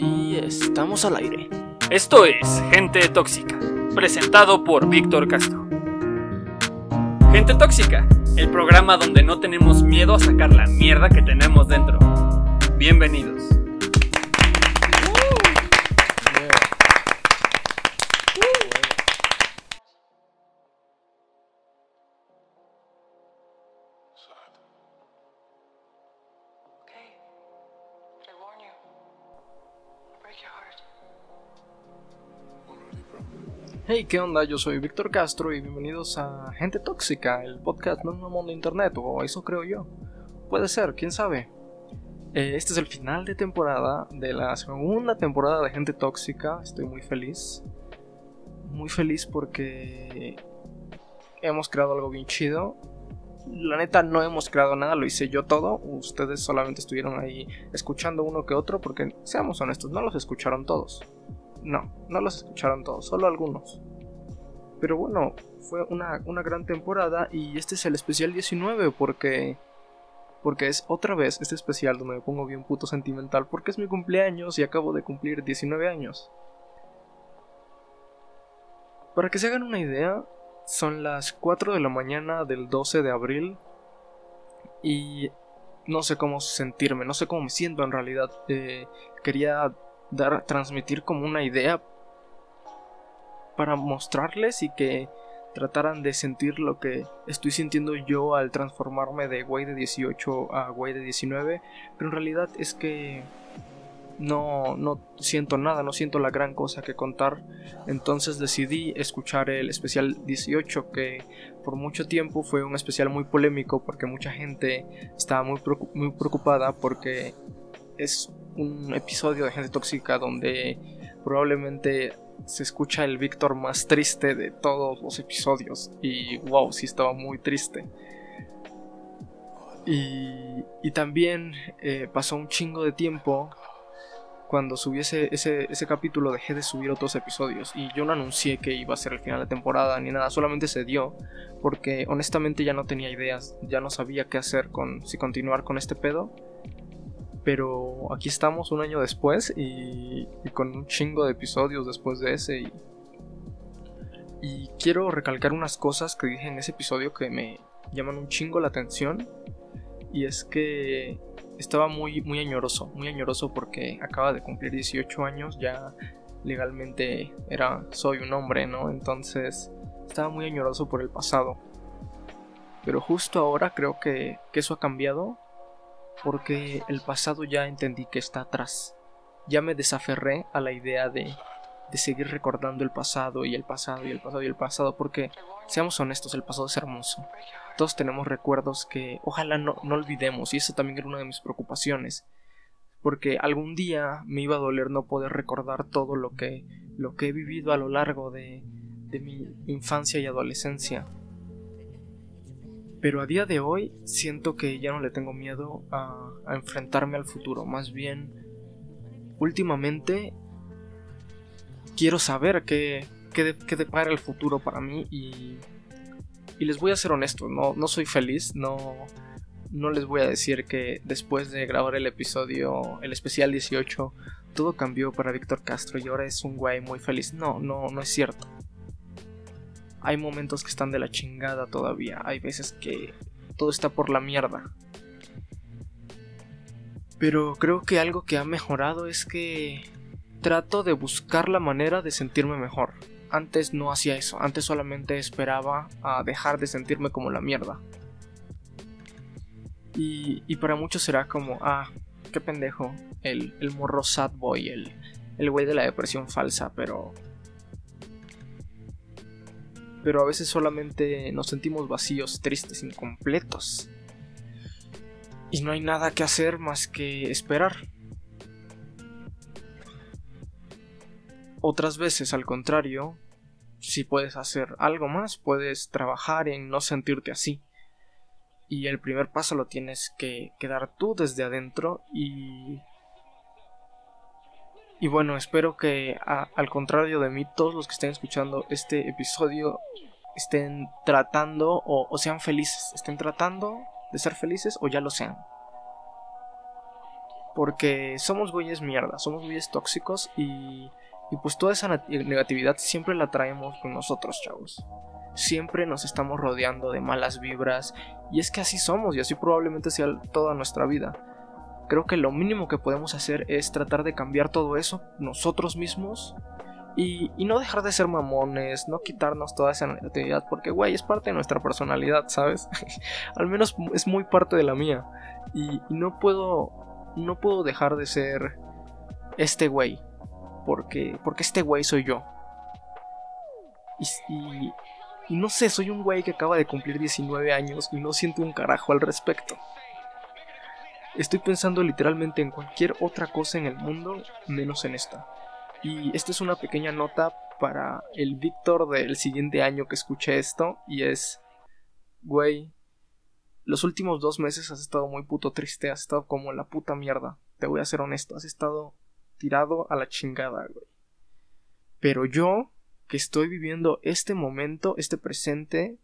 Y estamos al aire. Esto es Gente Tóxica, presentado por Víctor Castro. Gente Tóxica, el programa donde no tenemos miedo a sacar la mierda que tenemos dentro. Bienvenidos. Hey, ¿qué onda? Yo soy Víctor Castro y bienvenidos a Gente Tóxica, el podcast un mundo de internet, o eso creo yo. Puede ser, quién sabe. Eh, este es el final de temporada de la segunda temporada de Gente Tóxica. Estoy muy feliz. Muy feliz porque hemos creado algo bien chido. La neta no hemos creado nada, lo hice yo todo. Ustedes solamente estuvieron ahí escuchando uno que otro porque, seamos honestos, no los escucharon todos. No, no los escucharon todos, solo algunos. Pero bueno, fue una, una gran temporada y este es el especial 19 porque... Porque es otra vez este especial donde me pongo bien puto sentimental porque es mi cumpleaños y acabo de cumplir 19 años. Para que se hagan una idea, son las 4 de la mañana del 12 de abril y no sé cómo sentirme, no sé cómo me siento en realidad. Eh, quería dar, transmitir como una idea para mostrarles y que trataran de sentir lo que estoy sintiendo yo al transformarme de güey de 18 a güey de 19, pero en realidad es que no, no siento nada, no siento la gran cosa que contar. Entonces decidí escuchar el especial 18, que por mucho tiempo fue un especial muy polémico porque mucha gente estaba muy, preocu- muy preocupada porque es un episodio de gente tóxica donde probablemente se escucha el Víctor más triste de todos los episodios. Y wow, sí estaba muy triste. Y, también eh, pasó un chingo de tiempo. Cuando subí ese, ese, ese capítulo dejé de subir otros episodios. Y yo no anuncié que iba a ser el final de temporada ni nada. Solamente se dio. Porque honestamente ya no tenía ideas. Ya no sabía qué hacer con si continuar con este pedo. Pero aquí estamos un año después y, con un chingo de episodios después de ese. Y, quiero recalcar unas cosas que dije en ese episodio que me llaman un chingo la atención. Y es que estaba muy, muy añoroso, muy añoroso porque acaba de cumplir 18 años, ya legalmente era, soy un hombre, ¿no? Entonces estaba muy añoroso por el pasado. Pero justo ahora creo que eso ha cambiado porque el pasado ya entendí que está atrás. Ya me desaferré a la idea de, de seguir recordando el pasado y el pasado y el pasado y el pasado, porque seamos honestos, el pasado es hermoso. Todos tenemos recuerdos que ojalá no, no olvidemos, y eso también era una de mis preocupaciones, porque algún día me iba a doler no poder recordar todo lo que, lo que he vivido a lo largo de, de mi infancia y adolescencia. Pero a día de hoy siento que ya no le tengo miedo a, enfrentarme al futuro. Más bien, últimamente quiero saber qué, qué, de- qué depara el futuro para mí y, y les voy a ser honesto, no, no soy feliz, no, no les voy a decir que después de grabar el episodio, el especial 18, todo cambió para Víctor Castro y ahora es un güey muy feliz. No, no, no es cierto. Hay momentos que están de la chingada todavía. Hay veces que todo está por la mierda. Pero creo que algo que ha mejorado es que trato de buscar la manera de sentirme mejor. Antes no hacía eso, antes solamente esperaba a dejar de sentirme como la mierda. Y, para muchos será como, ah, qué pendejo, el, el morro sad boy, el, el güey de la depresión falsa, pero pero a veces solamente nos sentimos vacíos, tristes, incompletos. Y no hay nada que hacer más que esperar. Otras veces, al contrario, si puedes hacer algo más, puedes trabajar en no sentirte así. Y el primer paso lo tienes que, que dar tú desde adentro y y bueno, espero que al contrario de mí, todos los que estén escuchando este episodio estén tratando o, o sean felices, estén tratando de ser felices o ya lo sean. Porque somos güeyes mierda, somos güeyes tóxicos y, y pues toda esa negatividad siempre la traemos con nosotros, chavos. Siempre nos estamos rodeando de malas vibras y es que así somos y así probablemente sea toda nuestra vida. Creo que lo mínimo que podemos hacer es tratar de cambiar todo eso nosotros mismos y, no dejar de ser mamones, no quitarnos toda esa negatividad, porque, güey, es parte de nuestra personalidad, ¿sabes? Al menos es muy parte de la mía. Y, y, no puedo, no puedo dejar de ser este güey, porque, porque este güey soy yo. Y, y, y no sé, soy un güey que acaba de cumplir 19 años y no siento un carajo al respecto. Estoy pensando literalmente en cualquier otra cosa en el mundo menos en esta. Y esta es una pequeña nota para el Víctor del siguiente año que escuche esto. Y es, güey, los últimos dos meses has estado muy puto triste, has estado como la puta mierda. Te voy a ser honesto, has estado tirado a la chingada, güey. Pero yo, que estoy viviendo este momento, este presente,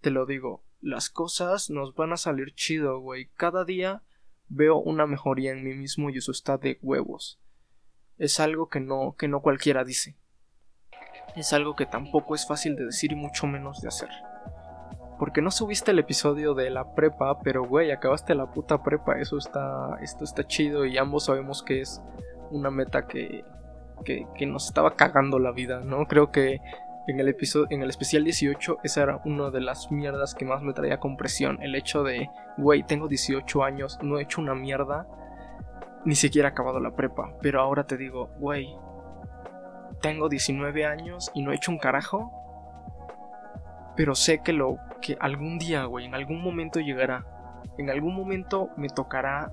te lo digo, las cosas nos van a salir chido, güey. Cada día veo una mejoría en mí mismo y eso está de huevos es algo que no, que no cualquiera dice. Es algo que tampoco es fácil de decir y mucho menos de hacer. Porque no subiste el episodio de la prepa, pero güey, acabaste la puta prepa, eso está, esto está chido y ambos sabemos que es una meta que, que, que nos estaba cagando la vida, ¿no? Creo que en el en el especial 18, esa era una de las mierdas que más me traía con presión. El hecho de, güey, tengo 18 años, no he hecho una mierda ni siquiera he acabado la prepa, pero ahora te digo, güey, tengo 19 años y no he hecho un carajo. Pero sé que lo que algún día, güey, en algún momento llegará. En algún momento me tocará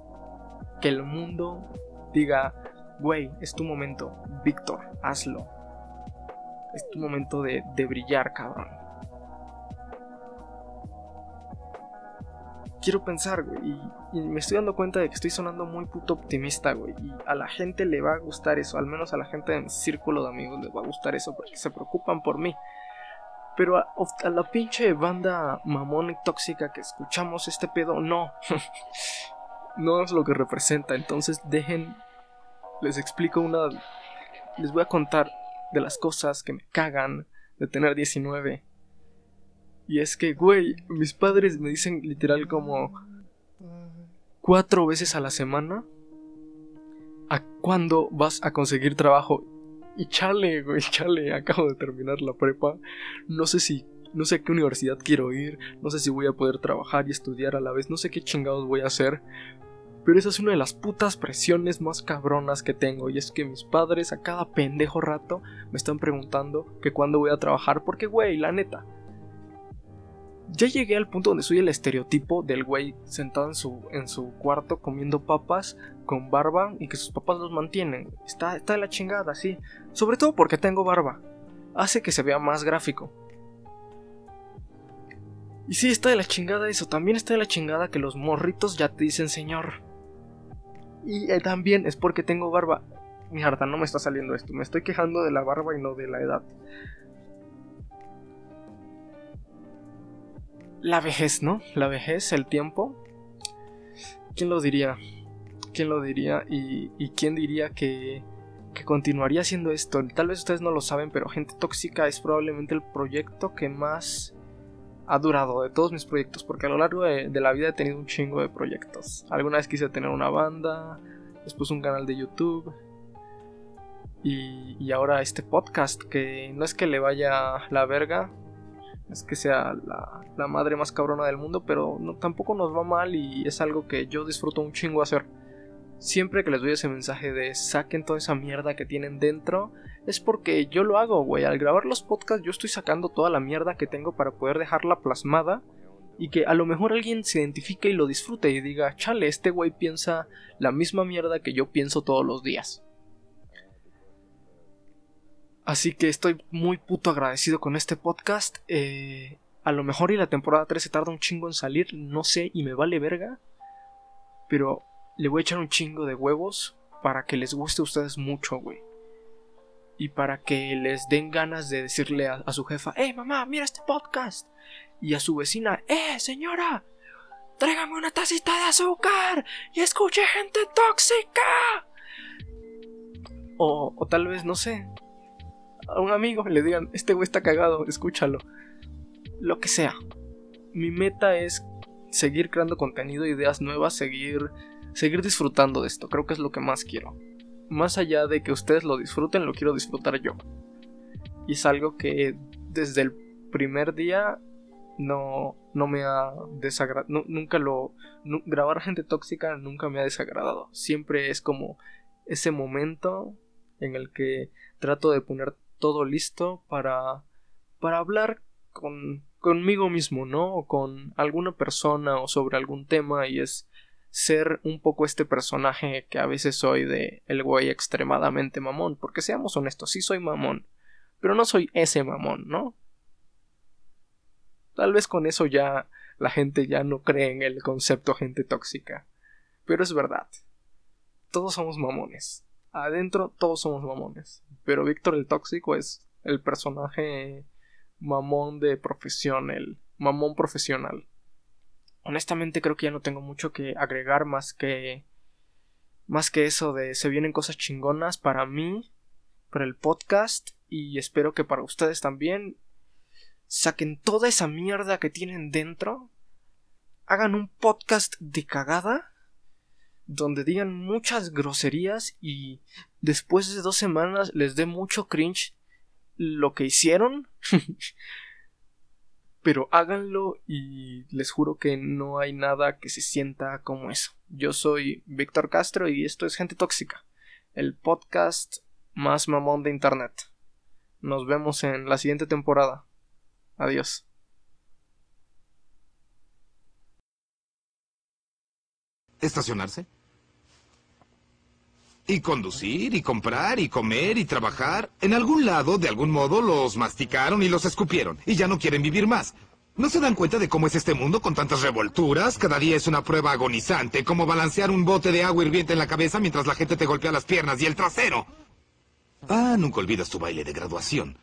que el mundo diga, güey, es tu momento, Víctor, hazlo. Es tu momento de, brillar, cabrón. quiero pensar, güey. Y, me estoy dando cuenta de que estoy sonando muy puto optimista, güey. Y a la gente le va a gustar eso. Al menos a la gente de círculo de amigos les va a gustar eso porque se preocupan por mí. Pero a, a la pinche banda mamón y tóxica que escuchamos este pedo, no. no es lo que representa. Entonces dejen. Les explico una. Les voy a contar de las cosas que me cagan de tener 19 y es que, güey, mis padres me dicen literal como cuatro veces a la semana a cuándo vas a conseguir trabajo. Y chale, güey, chale, acabo de terminar la prepa. No sé si, no sé a qué universidad quiero ir, no sé si voy a poder trabajar y estudiar a la vez, no sé qué chingados voy a hacer. Pero esa es una de las putas presiones más cabronas que tengo. Y es que mis padres a cada pendejo rato me están preguntando que cuándo voy a trabajar. Porque, güey, la neta, ya llegué al punto donde soy el estereotipo del güey sentado en su, en su cuarto comiendo papas con barba y que sus papás los mantienen. Está, está de la chingada, sí. Sobre todo porque tengo barba. Hace que se vea más gráfico. Y sí, está de la chingada eso. También está de la chingada que los morritos ya te dicen señor. Y eh, también es porque tengo barba. Mi harta, no me está saliendo esto. Me estoy quejando de la barba y no de la edad. la vejez, ¿no? La vejez, el tiempo. ¿Quién lo diría? ¿Quién lo diría? Y, quién diría que, que continuaría haciendo esto? Tal vez ustedes no lo saben, pero Gente Tóxica es probablemente el proyecto que más ha durado de todos mis proyectos, porque a lo largo de, la vida he tenido un chingo de proyectos. Alguna vez quise tener una banda, después un canal de YouTube, y, ahora este podcast, que no es que le vaya la verga, es que sea la, madre más cabrona del mundo, pero tampoco nos va mal y es algo que yo disfruto un chingo hacer. Siempre que les doy ese mensaje de saquen toda esa mierda que tienen dentro, es porque yo lo hago, güey. Al grabar los podcasts yo estoy sacando toda la mierda que tengo para poder dejarla plasmada y que a lo mejor alguien se identifique y lo disfrute y diga, chale, este güey piensa la misma mierda que yo pienso todos los días. Así que estoy muy puto agradecido con este podcast. Eh, a lo mejor y la temporada 3 se tarda un chingo en salir, no sé, y me vale verga. Pero le voy a echar un chingo de huevos para que les guste a ustedes mucho, güey. Y para que les den ganas de decirle a, su jefa, ¡Eh, mamá, mira este podcast! Y a su vecina, ¡Eh, señora! tráigame una tacita de azúcar y escuche gente tóxica. O, o tal vez, no sé, a un amigo le digan, este güey está cagado, escúchalo. Lo que sea. Mi meta es seguir creando contenido, ideas nuevas, seguir, seguir disfrutando de esto. Creo que es lo que más quiero. Más allá de que ustedes lo disfruten, lo quiero disfrutar yo. Y es algo que desde el primer día no, no me ha desagradado. nunca lo. grabar gente tóxica nunca me ha desagradado. Siempre es como ese momento en el que trato de poner todo listo para. para hablar con. conmigo mismo, ¿no? O con alguna persona o sobre algún tema y es ser un poco este personaje que a veces soy de el güey extremadamente mamón, porque seamos honestos, sí soy mamón, pero no soy ese mamón, ¿no? Tal vez con eso ya la gente ya no cree en el concepto gente tóxica. Pero es verdad. Todos somos mamones. Adentro todos somos mamones. Pero Víctor el tóxico es el personaje mamón de profesión, el mamón profesional. Honestamente creo que ya no tengo mucho que agregar más que más que eso de se vienen cosas chingonas para mí, para el podcast y espero que para ustedes también saquen toda esa mierda que tienen dentro, hagan un podcast de cagada, donde digan muchas groserías y después de dos semanas les dé mucho cringe lo que hicieron. Pero háganlo y les juro que no hay nada que se sienta como eso. Yo soy Víctor Castro y esto es Gente Tóxica, el podcast más mamón de Internet. Nos vemos en la siguiente temporada. Adiós. Estacionarse. Y conducir, y comprar, y comer, y trabajar. En algún lado, de algún modo, los masticaron y los escupieron. Y ya no quieren vivir más. ¿No se dan cuenta de cómo es este mundo con tantas revolturas? Cada día es una prueba agonizante, como balancear un bote de agua hirviente en la cabeza mientras la gente te golpea las piernas y el trasero. Ah, nunca olvidas tu baile de graduación.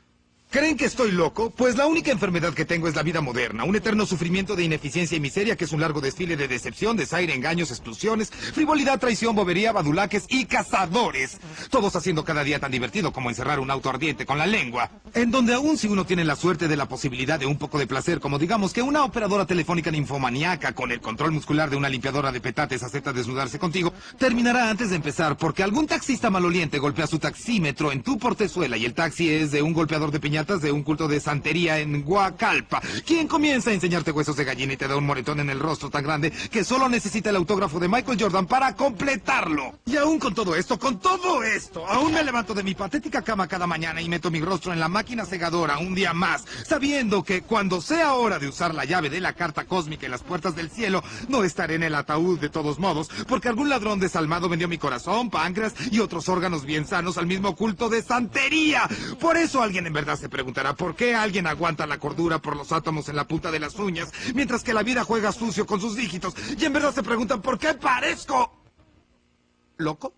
¿Creen que estoy loco? Pues la única enfermedad que tengo es la vida moderna, un eterno sufrimiento de ineficiencia y miseria que es un largo desfile de decepción, desaire, engaños, explosiones, frivolidad, traición, bobería, badulaques y cazadores. Todos haciendo cada día tan divertido como encerrar un auto ardiente con la lengua. En donde aún si uno tiene la suerte de la posibilidad de un poco de placer, como digamos que una operadora telefónica ninfomaniaca con el control muscular de una limpiadora de petates acepta desnudarse contigo, terminará antes de empezar porque algún taxista maloliente golpea su taxímetro en tu portezuela y el taxi es de un golpeador de piñata de un culto de santería en Huacalpa. ¿Quién comienza a enseñarte huesos de gallina y te da un moretón en el rostro tan grande que solo necesita el autógrafo de Michael Jordan para completarlo? Y aún con todo esto, con todo esto, aún me levanto de mi patética cama cada mañana y meto mi rostro en la máquina segadora un día más, sabiendo que cuando sea hora de usar la llave de la carta cósmica y las puertas del cielo, no estaré en el ataúd de todos modos, porque algún ladrón desalmado vendió mi corazón, páncreas y otros órganos bien sanos al mismo culto de santería. Por eso alguien en verdad se preguntará por qué alguien aguanta la cordura por los átomos en la punta de las uñas, mientras que la vida juega sucio con sus dígitos. Y en verdad se preguntan por qué parezco... ¿Loco?